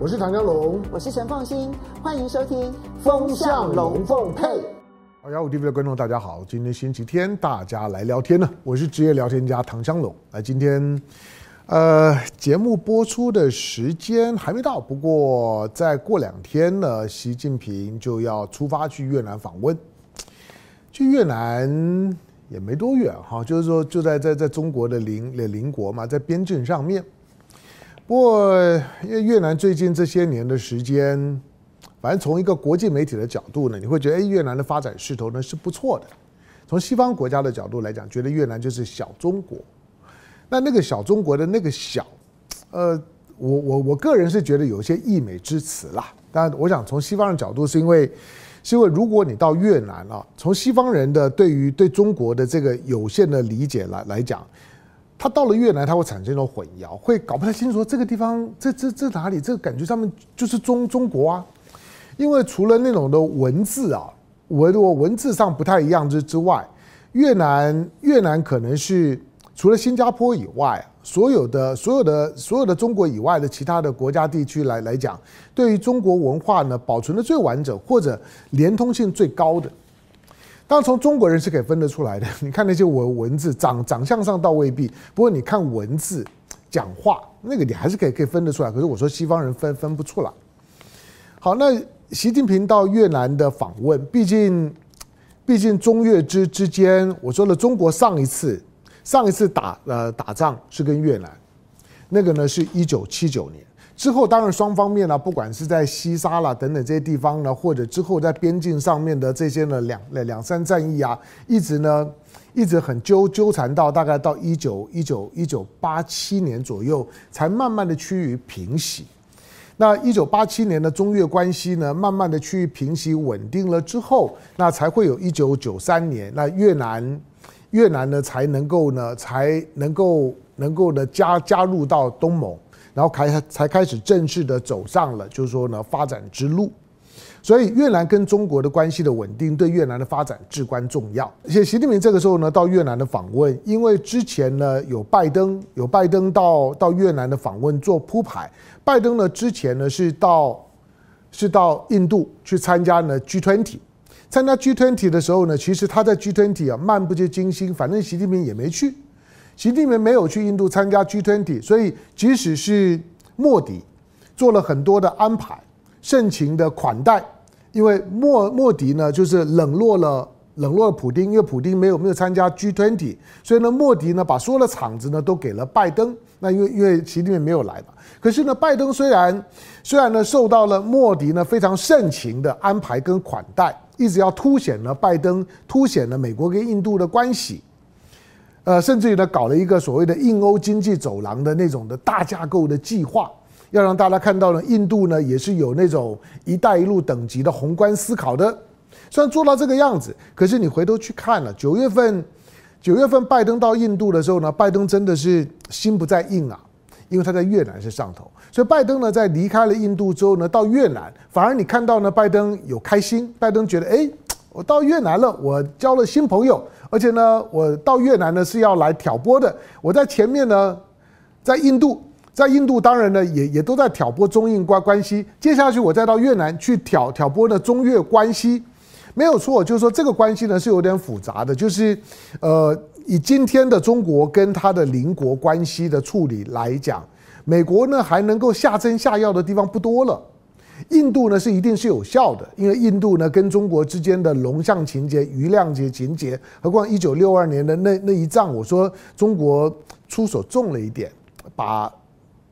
我是唐江龙，我是陈凤新，欢迎收听《风向龙凤配》。好，幺五 TV 的观众大家好，今天星期天，大家来聊天呢。我是职业聊天家唐江龙。那今天，呃，节目播出的时间还没到，不过再过两天呢，习近平就要出发去越南访问。去越南也没多远哈，就是说就在在在中国的邻邻国嘛，在边境上面。不过，因为越南最近这些年的时间，反正从一个国际媒体的角度呢，你会觉得，哎，越南的发展势头呢是不错的。从西方国家的角度来讲，觉得越南就是小中国。那那个小中国的那个小，呃，我我我个人是觉得有些溢美之词啦。但，我想从西方的角度，是因为是因为如果你到越南啊，从西方人的对于对中国的这个有限的理解来来讲。他到了越南，他会产生一种混淆，会搞不太清楚这个地方这这这哪里？这个感觉上面就是中中国啊，因为除了那种的文字啊，文我文字上不太一样之之外，越南越南可能是除了新加坡以外，所有的所有的所有的中国以外的其他的国家地区来来讲，对于中国文化呢保存的最完整或者连通性最高的。当然，从中国人是可以分得出来的。你看那些文文字，长长相上倒未必，不过你看文字、讲话，那个你还是可以可以分得出来。可是我说西方人分分不出来。好，那习近平到越南的访问，毕竟毕竟中越之之间，我说了，中国上一次上一次打呃打仗是跟越南，那个呢是一九七九年。之后，当然双方面呢，不管是在西沙啦等等这些地方呢，或者之后在边境上面的这些呢两两三战役啊，一直呢一直很纠纠缠到大概到一九一九一九八七年左右，才慢慢的趋于平息。那一九八七年的中越关系呢，慢慢的趋于平息稳定了之后，那才会有一九九三年，那越南越南呢才能够呢才能够能够呢加加入到东盟。然后开才开始正式的走上了，就是说呢发展之路。所以越南跟中国的关系的稳定，对越南的发展至关重要。而且习近平这个时候呢到越南的访问，因为之前呢有拜登有拜登到到越南的访问做铺排。拜登呢之前呢是到是到印度去参加呢 G20，参加 G20 的时候呢，其实他在 G20 啊漫不经心，反正习近平也没去。习近平没有去印度参加 G20，所以即使是莫迪做了很多的安排，盛情的款待，因为莫莫迪呢就是冷落了冷落了普丁，因为普丁没有没有参加 G20，所以呢莫迪呢把所有的场子呢都给了拜登。那因为因为习近平没有来嘛，可是呢拜登虽然虽然呢受到了莫迪呢非常盛情的安排跟款待，一直要凸显了拜登凸显了美国跟印度的关系。呃，甚至于呢，搞了一个所谓的印欧经济走廊的那种的大架构的计划，要让大家看到呢，印度呢也是有那种“一带一路”等级的宏观思考的。虽然做到这个样子，可是你回头去看了九月份，九月份拜登到印度的时候呢，拜登真的是心不在印啊，因为他在越南是上头，所以拜登呢在离开了印度之后呢，到越南反而你看到呢，拜登有开心，拜登觉得哎，我到越南了，我交了新朋友。而且呢，我到越南呢是要来挑拨的。我在前面呢，在印度，在印度当然呢也也都在挑拨中印关关系。接下去我再到越南去挑挑拨的中越关系，没有错，就是说这个关系呢是有点复杂的。就是呃，以今天的中国跟他的邻国关系的处理来讲，美国呢还能够下针下药的地方不多了。印度呢是一定是有效的，因为印度呢跟中国之间的龙象情结、瑜亮节情结，何况一九六二年的那那一仗，我说中国出手重了一点，把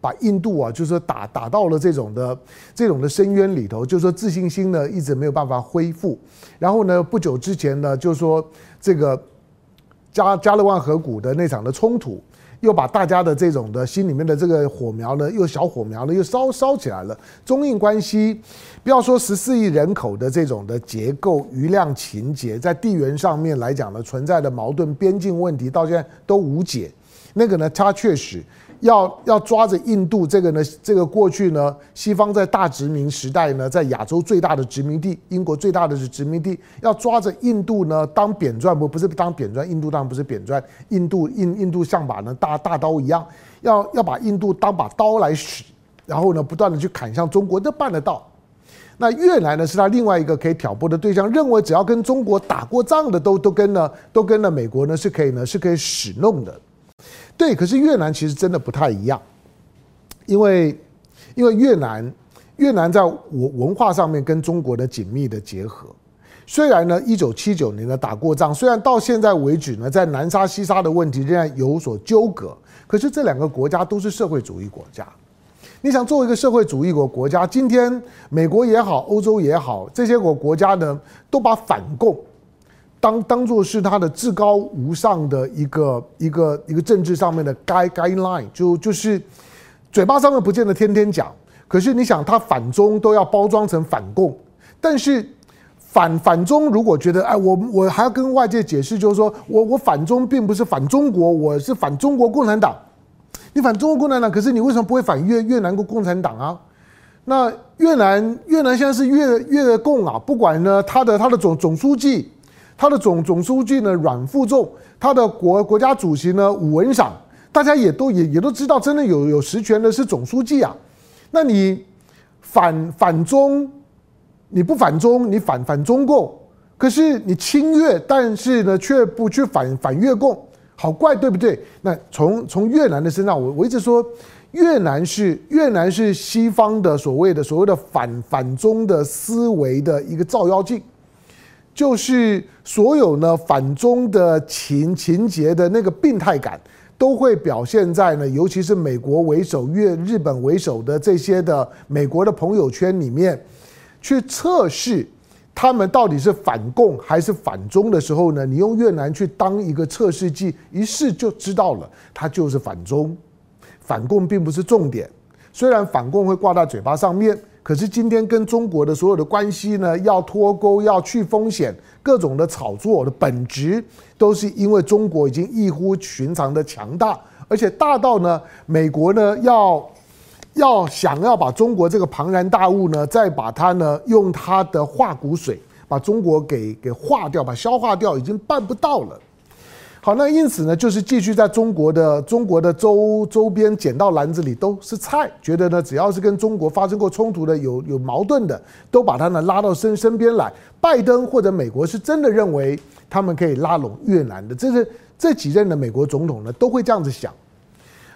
把印度啊，就是说打打到了这种的这种的深渊里头，就是说自信心呢一直没有办法恢复，然后呢不久之前呢，就是说这个加加勒万河谷的那场的冲突。又把大家的这种的心里面的这个火苗呢，又小火苗呢，又烧烧起来了。中印关系，不要说十四亿人口的这种的结构、余量情节，在地缘上面来讲呢，存在的矛盾、边境问题，到现在都无解。那个呢，他确实。要要抓着印度这个呢，这个过去呢，西方在大殖民时代呢，在亚洲最大的殖民地，英国最大的是殖民地，要抓着印度呢当扁钻，不不是当扁钻，印度当然不是扁钻，印度印印度像把呢大大刀一样，要要把印度当把刀来使，然后呢，不断的去砍向中国，这办得到。那越南呢，是他另外一个可以挑拨的对象，认为只要跟中国打过仗的，都都跟呢，都跟了美国呢是可以呢，是可以使弄的。对，可是越南其实真的不太一样，因为因为越南越南在文文化上面跟中国的紧密的结合。虽然呢，一九七九年呢打过仗，虽然到现在为止呢，在南沙西沙的问题仍然有所纠葛，可是这两个国家都是社会主义国家。你想作为一个社会主义国国家，今天美国也好，欧洲也好，这些国国家呢，都把反共当当做是他的至高无上的一个一个一个政治上面的 guide guideline，就就是嘴巴上面不见得天天讲，可是你想，他反中都要包装成反共，但是反反中如果觉得哎，我我还要跟外界解释，就是说我我反中并不是反中国，我是反中国共产党。你反中国共产党，可是你为什么不会反越越南国共产党啊？那越南越南现在是越越共啊，不管呢他的他的总总书记，他的总总书记呢阮富仲，他的国国家主席呢武文赏，大家也都也也都知道，真的有有实权的是总书记啊。那你反反中，你不反中，你反反中共，可是你亲越，但是呢却不去反反越共。好怪，对不对？那从从越南的身上，我我一直说，越南是越南是西方的所谓的所谓的反反中的思维的一个照妖镜，就是所有呢反中的情情节的那个病态感，都会表现在呢，尤其是美国为首、越日本为首的这些的美国的朋友圈里面，去测试。他们到底是反共还是反中的时候呢？你用越南去当一个测试剂，一试就知道了，它就是反中。反共并不是重点，虽然反共会挂在嘴巴上面，可是今天跟中国的所有的关系呢，要脱钩，要去风险，各种的炒作的本质，都是因为中国已经异乎寻常的强大，而且大到呢，美国呢要。要想要把中国这个庞然大物呢，再把它呢用它的化骨水把中国给给化掉，把消化掉，已经办不到了。好，那因此呢，就是继续在中国的中国的周周边捡到篮子里都是菜，觉得呢只要是跟中国发生过冲突的、有有矛盾的，都把他呢拉到身身边来。拜登或者美国是真的认为他们可以拉拢越南的，这是这几任的美国总统呢都会这样子想。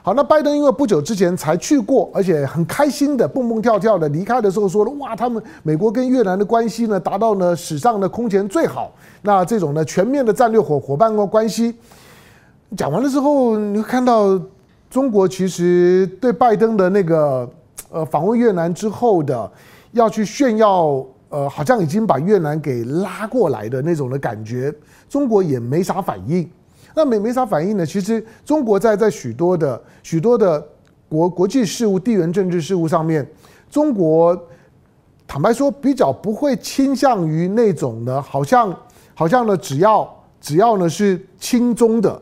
好，那拜登因为不久之前才去过，而且很开心的蹦蹦跳跳的离开的时候说了，哇，他们美国跟越南的关系呢达到呢史上的空前最好，那这种呢全面的战略伙伙伴关系，讲完了之后，你会看到中国其实对拜登的那个呃访问越南之后的要去炫耀，呃，好像已经把越南给拉过来的那种的感觉，中国也没啥反应。那没没啥反应呢？其实中国在在许多的许多的国国际事务、地缘政治事务上面，中国坦白说比较不会倾向于那种呢，好像好像呢，只要只要呢是亲中的，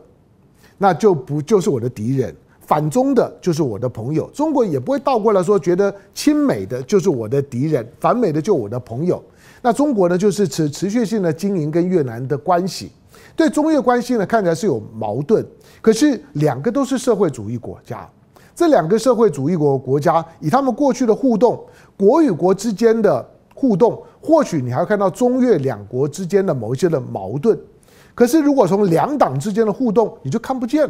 那就不就是我的敌人；反中的就是我的朋友。中国也不会倒过来说，觉得亲美的就是我的敌人，反美的就我的朋友。那中国呢，就是持持续性的经营跟越南的关系。对中越关系呢，看起来是有矛盾，可是两个都是社会主义国家，这两个社会主义国国家以他们过去的互动，国与国之间的互动，或许你还会看到中越两国之间的某一些的矛盾，可是如果从两党之间的互动，你就看不见。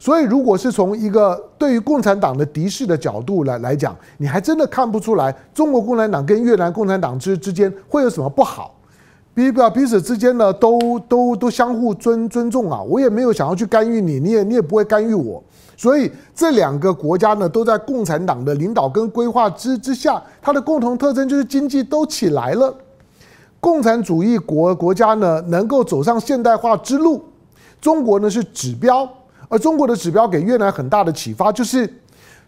所以，如果是从一个对于共产党的敌视的角度来来讲，你还真的看不出来中国共产党跟越南共产党之之间会有什么不好。彼彼彼此之间呢，都都都相互尊尊重啊！我也没有想要去干预你，你也你也不会干预我。所以这两个国家呢，都在共产党的领导跟规划之之下，它的共同特征就是经济都起来了。共产主义国国家呢，能够走上现代化之路，中国呢是指标，而中国的指标给越南很大的启发，就是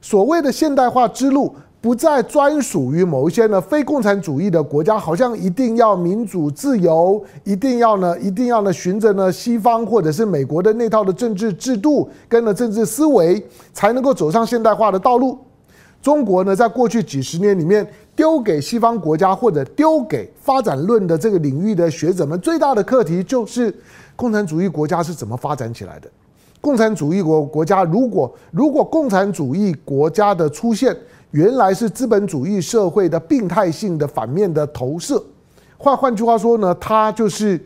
所谓的现代化之路。不再专属于某一些呢非共产主义的国家，好像一定要民主自由，一定要呢，一定要呢，循着呢西方或者是美国的那套的政治制度跟了政治思维，才能够走上现代化的道路。中国呢，在过去几十年里面，丢给西方国家或者丢给发展论的这个领域的学者们最大的课题，就是共产主义国家是怎么发展起来的。共产主义国国家，如果如果共产主义国家的出现，原来是资本主义社会的病态性的反面的投射。换换句话说呢，它就是，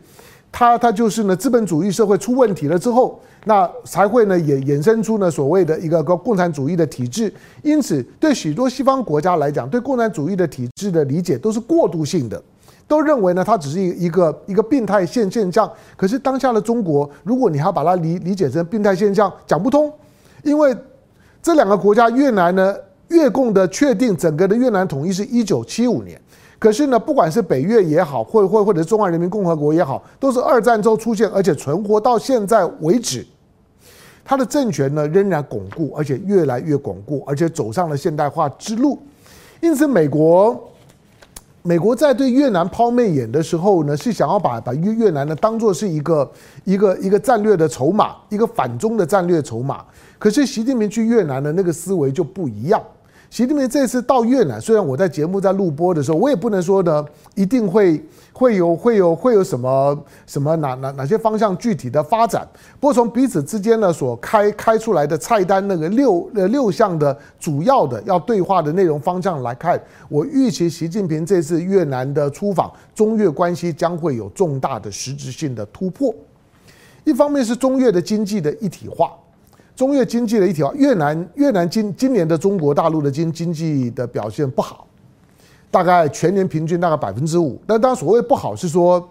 它它就是呢，资本主义社会出问题了之后，那才会呢衍衍生出呢所谓的一个个共产主义的体制。因此，对许多西方国家来讲，对共产主义的体制的理解都是过渡性的，都认为呢它只是一一个一个病态现现象。可是当下的中国，如果你还把它理理解成病态现象，讲不通，因为这两个国家越南呢，越共的确定整个的越南统一是一九七五年。可是呢，不管是北越也好，或或或者中华人民共和国也好，都是二战之后出现，而且存活到现在为止，他的政权呢仍然巩固，而且越来越巩固，而且走上了现代化之路。因此，美国美国在对越南抛媚眼的时候呢，是想要把把越越南呢当做是一个一个一个战略的筹码，一个反中的战略筹码。可是习近平去越南的那个思维就不一样。习近平这次到越南，虽然我在节目在录播的时候，我也不能说呢，一定会会有会有会有什么什么哪哪哪些方向具体的发展。不过从彼此之间呢所开开出来的菜单那个六呃六项的主要的要对话的内容方向来看，我预期习近平这次越南的出访，中越关系将会有重大的实质性的突破。一方面是中越的经济的一体化。中越经济的一条，越南越南今今年的中国大陆的经经济的表现不好，大概全年平均大概百分之五。那当然所谓不好是说，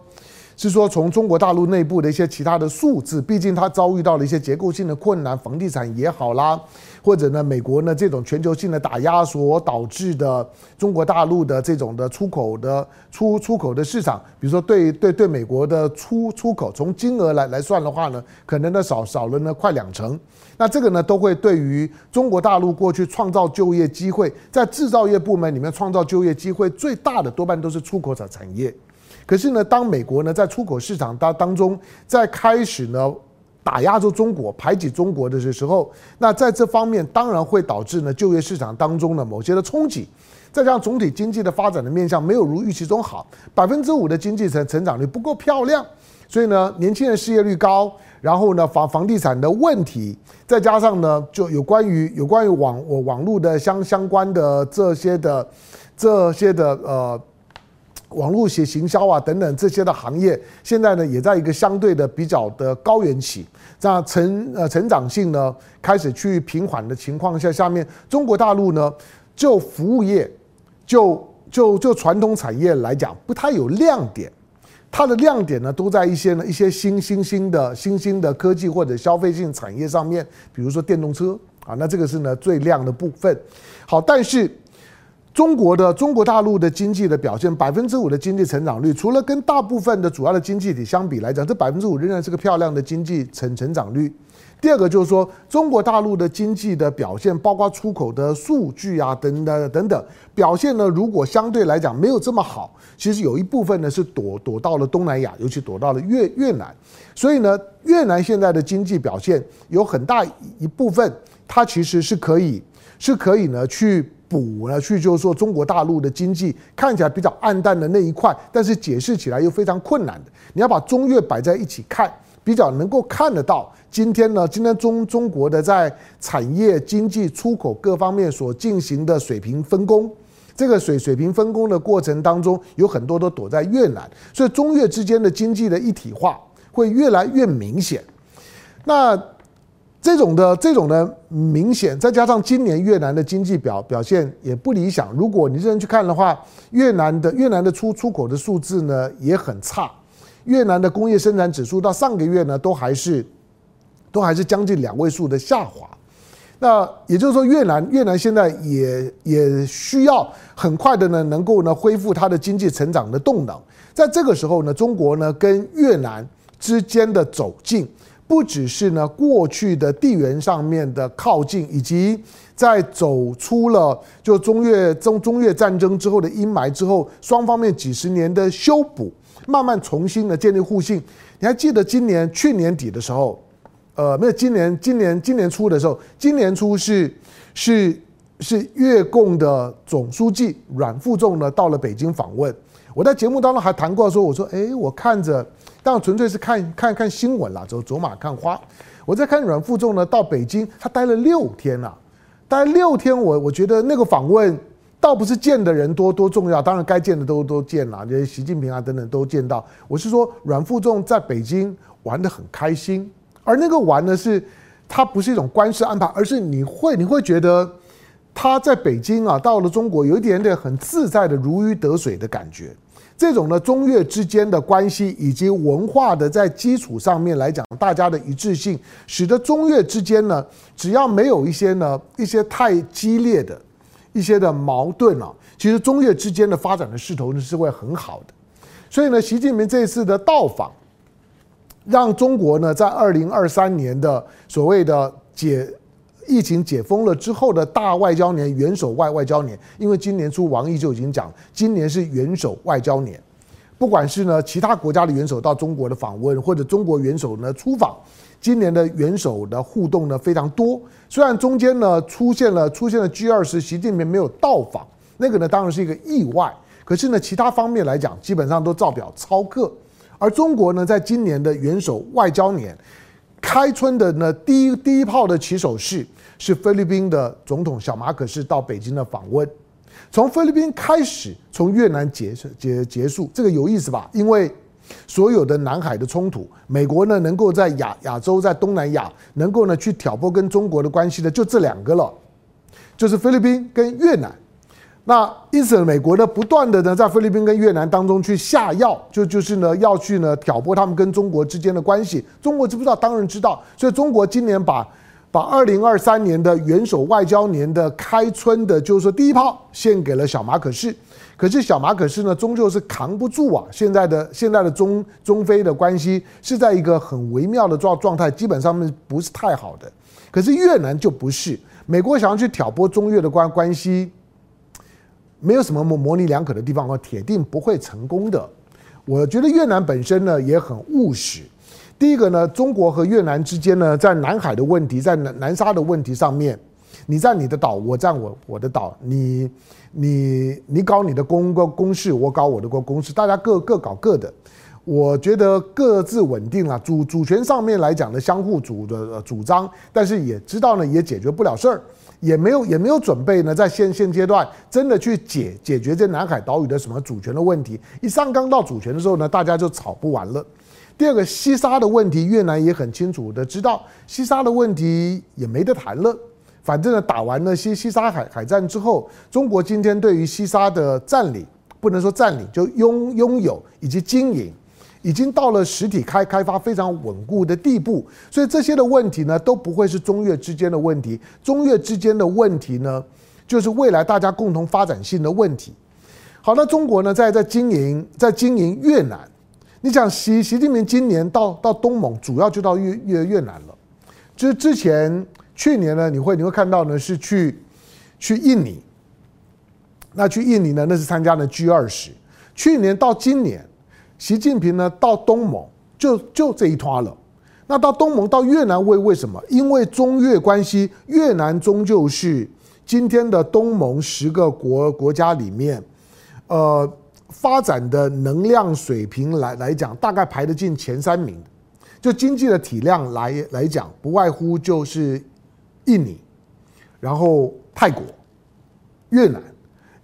是说从中国大陆内部的一些其他的数字，毕竟它遭遇到了一些结构性的困难，房地产也好啦。或者呢，美国呢这种全球性的打压所导致的中国大陆的这种的出口的出出口的市场，比如说对对对美国的出出口，从金额来来算的话呢，可能呢少少了呢快两成。那这个呢都会对于中国大陆过去创造就业机会，在制造业部门里面创造就业机会最大的多半都是出口产产业。可是呢，当美国呢在出口市场当当中在开始呢。打压住中国、排挤中国的时候，那在这方面当然会导致呢就业市场当中的某些的冲击，再加上总体经济的发展的面向没有如预期中好，百分之五的经济成成长率不够漂亮，所以呢年轻人失业率高，然后呢房房地产的问题，再加上呢就有关于有关于网我网络的相相关的这些的这些的呃。网络行行销啊等等这些的行业，现在呢也在一个相对的比较的高原期，那成呃成长性呢开始趋于平缓的情况下，下面中国大陆呢就服务业就就就传统产业来讲不太有亮点，它的亮点呢都在一些呢一些新新兴的新兴的科技或者消费性产业上面，比如说电动车啊，那这个是呢最亮的部分。好，但是。中国的中国大陆的经济的表现，百分之五的经济成长率，除了跟大部分的主要的经济体相比来讲，这百分之五仍然是个漂亮的经济成成长率。第二个就是说，中国大陆的经济的表现，包括出口的数据啊等等等等表现呢，如果相对来讲没有这么好，其实有一部分呢是躲躲到了东南亚，尤其躲到了越越南。所以呢，越南现在的经济表现有很大一部分，它其实是可以是可以呢去。补了，去就是说中国大陆的经济看起来比较暗淡的那一块，但是解释起来又非常困难的。你要把中越摆在一起看，比较能够看得到。今天呢，今天中中国的在产业、经济、出口各方面所进行的水平分工，这个水水平分工的过程当中，有很多都躲在越南，所以中越之间的经济的一体化会越来越明显。那。这种的这种的明显，再加上今年越南的经济表表现也不理想。如果你认真去看的话，越南的越南的出出口的数字呢也很差，越南的工业生产指数到上个月呢都还是都还是将近两位数的下滑。那也就是说，越南越南现在也也需要很快的呢能够呢恢复它的经济成长的动能。在这个时候呢，中国呢跟越南之间的走近。不只是呢，过去的地缘上面的靠近，以及在走出了就中越中中越战争之后的阴霾之后，双方面几十年的修补，慢慢重新的建立互信。你还记得今年去年底的时候，呃，没有今年今年今年初的时候，今年初是是是越共的总书记阮富仲呢到了北京访问。我在节目当中还谈过说，我说，哎，我看着。但纯粹是看看看新闻啦，走走马看花。我在看阮富仲呢，到北京，他待了六天了，待六天我，我我觉得那个访问倒不是见的人多多重要，当然该见的都都见了，这些习近平啊等等都见到。我是说，阮富仲在北京玩得很开心，而那个玩呢是，他不是一种官式安排，而是你会你会觉得他在北京啊，到了中国有一点点很自在的如鱼得水的感觉。这种呢，中越之间的关系以及文化的在基础上面来讲，大家的一致性，使得中越之间呢，只要没有一些呢一些太激烈的一些的矛盾啊，其实中越之间的发展的势头呢是会很好的。所以呢，习近平这次的到访，让中国呢在二零二三年的所谓的解。疫情解封了之后的大外交年，元首外外交年，因为今年初王毅就已经讲，今年是元首外交年，不管是呢其他国家的元首到中国的访问，或者中国元首呢出访，今年的元首的互动呢非常多。虽然中间呢出现了出现了 G 二十，习近平没有到访，那个呢当然是一个意外，可是呢其他方面来讲，基本上都照表操课。而中国呢在今年的元首外交年。开春的呢，第一第一炮的起手式是菲律宾的总统小马可是到北京的访问。从菲律宾开始，从越南结结结束，这个有意思吧？因为所有的南海的冲突，美国呢能够在亚亚洲，在东南亚能够呢去挑拨跟中国的关系的，就这两个了，就是菲律宾跟越南。那因此，美国呢不断的呢在菲律宾跟越南当中去下药，就就是呢要去呢挑拨他们跟中国之间的关系。中国知不知道？当然知道。所以中国今年把把二零二三年的元首外交年的开春的，就是说第一炮献给了小马可仕。可是小马可仕呢，终究是扛不住啊。现在的现在的中中菲的关系是在一个很微妙的状状态，基本上面不是太好的。可是越南就不是，美国想要去挑拨中越的关关系。没有什么模模棱两可的地方，我铁定不会成功的。我觉得越南本身呢也很务实。第一个呢，中国和越南之间呢，在南海的问题，在南南沙的问题上面，你占你的岛，我占我我的岛，你你你搞你的公公公事，我搞我的公公事，大家各各搞各的。我觉得各自稳定了，主主权上面来讲呢，相互主的主张，但是也知道呢，也解决不了事儿。也没有也没有准备呢，在现现阶段真的去解解决这南海岛屿的什么主权的问题。一上纲到主权的时候呢，大家就吵不完了。第二个西沙的问题，越南也很清楚的知道，西沙的问题也没得谈了。反正呢，打完了西西沙海海战之后，中国今天对于西沙的占领，不能说占领，就拥拥有以及经营。已经到了实体开开发非常稳固的地步，所以这些的问题呢都不会是中越之间的问题。中越之间的问题呢，就是未来大家共同发展性的问题。好，那中国呢在在经营在经营越南，你想习习近平今年到到东盟，主要就到越越越南了。就是之前去年呢，你会你会看到呢是去去印尼，那去印尼呢那是参加了 G 二十。去年到今年。习近平呢到东盟就就这一趟了，那到东盟到越南为为什么？因为中越关系，越南终究是今天的东盟十个国国家里面，呃，发展的能量水平来来讲，大概排得进前三名。就经济的体量来来讲，不外乎就是印尼，然后泰国、越南，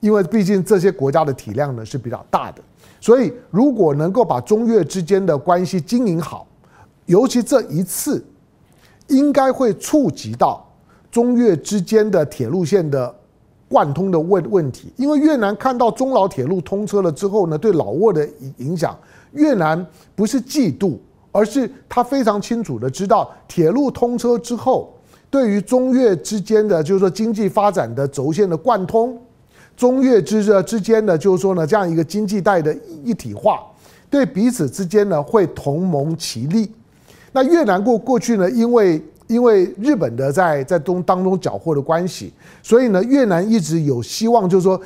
因为毕竟这些国家的体量呢是比较大的。所以，如果能够把中越之间的关系经营好，尤其这一次，应该会触及到中越之间的铁路线的贯通的问问题。因为越南看到中老铁路通车了之后呢，对老挝的影响，越南不是嫉妒，而是他非常清楚的知道，铁路通车之后，对于中越之间的就是说经济发展的轴线的贯通。中越之之间呢，就是说呢，这样一个经济带的一体化，对彼此之间呢会同盟其利。那越南过过去呢，因为因为日本的在在东当中缴获的关系，所以呢，越南一直有希望，就是说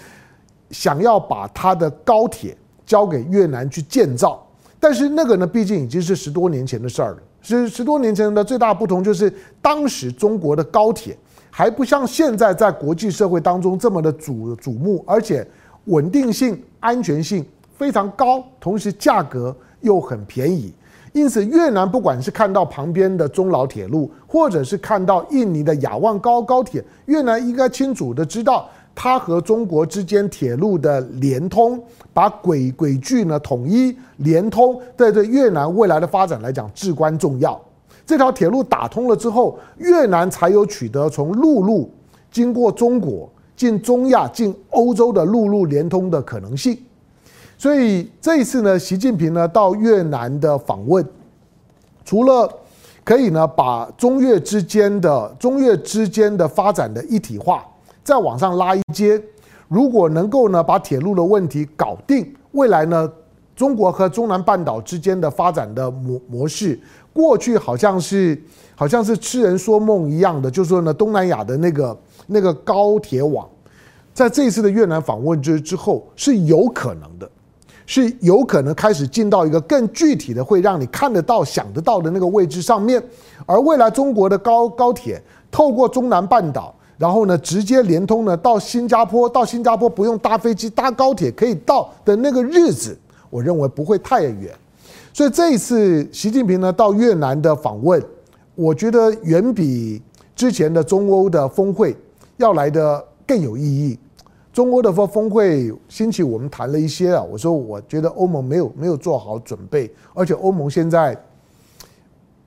想要把它的高铁交给越南去建造。但是那个呢，毕竟已经是十多年前的事儿了。是十多年前的最大不同就是，当时中国的高铁。还不像现在在国际社会当中这么的瞩瞩目，而且稳定性、安全性非常高，同时价格又很便宜。因此越南不管是看到旁边的中老铁路，或者是看到印尼的雅万高高铁，越南应该清楚的知道，它和中国之间铁路的连通，把轨轨距呢统一连通，对对越南未来的发展来讲至关重要。这条铁路打通了之后，越南才有取得从陆路经过中国进中亚、进欧洲的陆路连通的可能性。所以这一次呢，习近平呢到越南的访问，除了可以呢把中越之间的中越之间的发展的一体化再往上拉一阶，如果能够呢把铁路的问题搞定，未来呢中国和中南半岛之间的发展的模模式。过去好像是好像是痴人说梦一样的，就是说呢，东南亚的那个那个高铁网，在这一次的越南访问之之后是有可能的，是有可能开始进到一个更具体的，会让你看得到、想得到的那个位置上面。而未来中国的高高铁透过中南半岛，然后呢直接连通呢到新加坡，到新加坡不用搭飞机，搭高铁可以到的那个日子，我认为不会太远。所以这一次习近平呢到越南的访问，我觉得远比之前的中欧的峰会要来得更有意义。中欧的峰峰会兴起我们谈了一些啊，我说我觉得欧盟没有没有做好准备，而且欧盟现在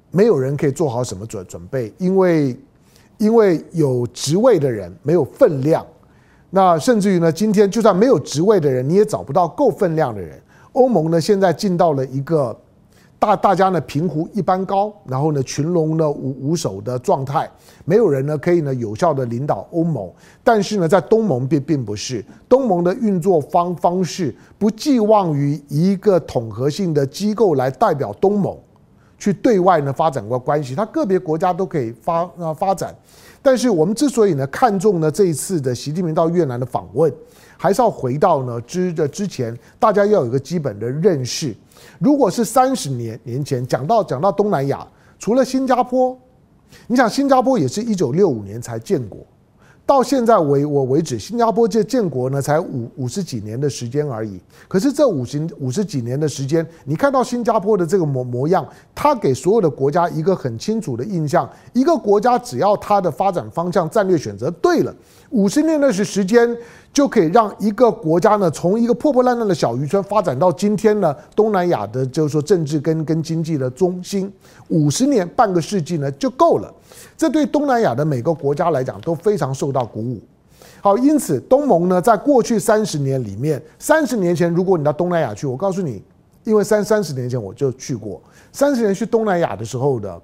没有人可以做好什么准准备，因为因为有职位的人没有分量，那甚至于呢，今天就算没有职位的人，你也找不到够分量的人。欧盟呢，现在进到了一个大大家呢平湖一般高，然后呢群龙呢无无首的状态，没有人呢可以呢有效的领导欧盟。但是呢，在东盟并并不是东盟的运作方方式，不寄望于一个统合性的机构来代表东盟去对外呢发展过关系，它个别国家都可以发啊发展。但是我们之所以呢看重呢这一次的习近平到越南的访问。还是要回到呢之的之前，大家要有一个基本的认识。如果是三十年年前讲到讲到东南亚，除了新加坡，你想新加坡也是一九六五年才建国。到现在为我为止，新加坡这建国呢才五五十几年的时间而已。可是这五十五十几年的时间，你看到新加坡的这个模模样，它给所有的国家一个很清楚的印象：一个国家只要它的发展方向、战略选择对了，五十年的时时间就可以让一个国家呢从一个破破烂烂的小渔村发展到今天呢东南亚的，就是说政治跟跟经济的中心。五十年半个世纪呢就够了。这对东南亚的每个国家来讲都非常受到鼓舞。好，因此东盟呢，在过去三十年里面，三十年前如果你到东南亚去，我告诉你，因为三三十年前我就去过，三十年去东南亚的时候的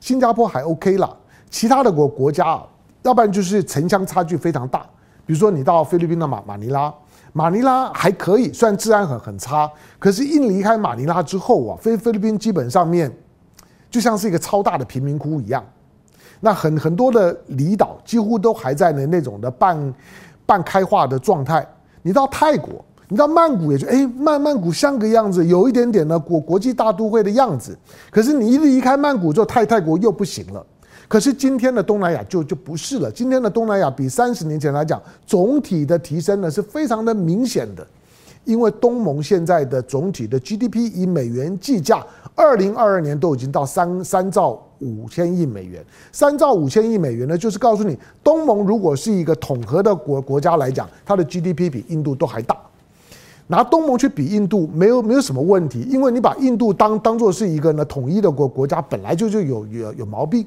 新加坡还 OK 了，其他的国国家啊，要不然就是城乡差距非常大。比如说你到菲律宾的马马尼拉，马尼拉还可以，虽然治安很很差，可是一离开马尼拉之后啊，菲菲律宾基本上面就像是一个超大的贫民窟一样。那很很多的离岛几乎都还在呢那种的半半开化的状态。你到泰国，你到曼谷也就哎曼曼谷像个样子，有一点点的国国际大都会的样子。可是你一离开曼谷之后，泰泰国又不行了。可是今天的东南亚就就不是了。今天的东南亚比三十年前来讲，总体的提升呢是非常的明显的。因为东盟现在的总体的 GDP 以美元计价，二零二二年都已经到三三兆五千亿美元。三兆五千亿美元呢，就是告诉你，东盟如果是一个统合的国国家来讲，它的 GDP 比印度都还大。拿东盟去比印度，没有没有什么问题，因为你把印度当当做是一个呢统一的国国家，本来就就有有有毛病。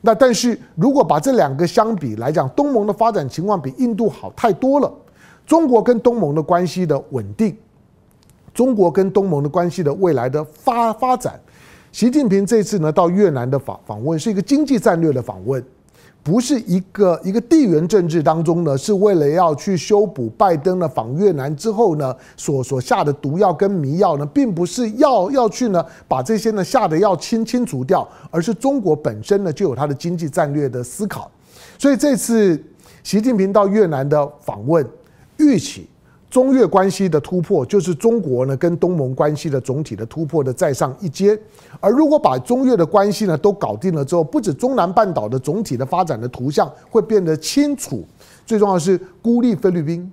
那但是如果把这两个相比来讲，东盟的发展情况比印度好太多了。中国跟东盟的关系的稳定，中国跟东盟的关系的未来的发发展，习近平这次呢到越南的访访问是一个经济战略的访问，不是一个一个地缘政治当中呢，是为了要去修补拜登呢访越南之后呢所所下的毒药跟迷药呢，并不是要要去呢把这些呢下的药清清除掉，而是中国本身呢就有它的经济战略的思考，所以这次习近平到越南的访问。预期中越关系的突破，就是中国呢跟东盟关系的总体的突破的再上一阶。而如果把中越的关系呢都搞定了之后，不止中南半岛的总体的发展的图像会变得清楚，最重要的是孤立菲律宾。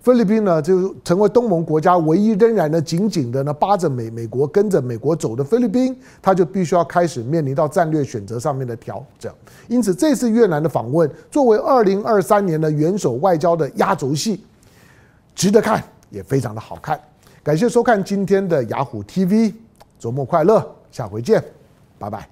菲律宾呢就成为东盟国家唯一仍然呢紧紧的呢扒着美美国跟着美国走的菲律宾，他就必须要开始面临到战略选择上面的调整。因此，这次越南的访问作为二零二三年的元首外交的压轴戏，值得看，也非常的好看。感谢收看今天的雅虎 TV，周末快乐，下回见，拜拜。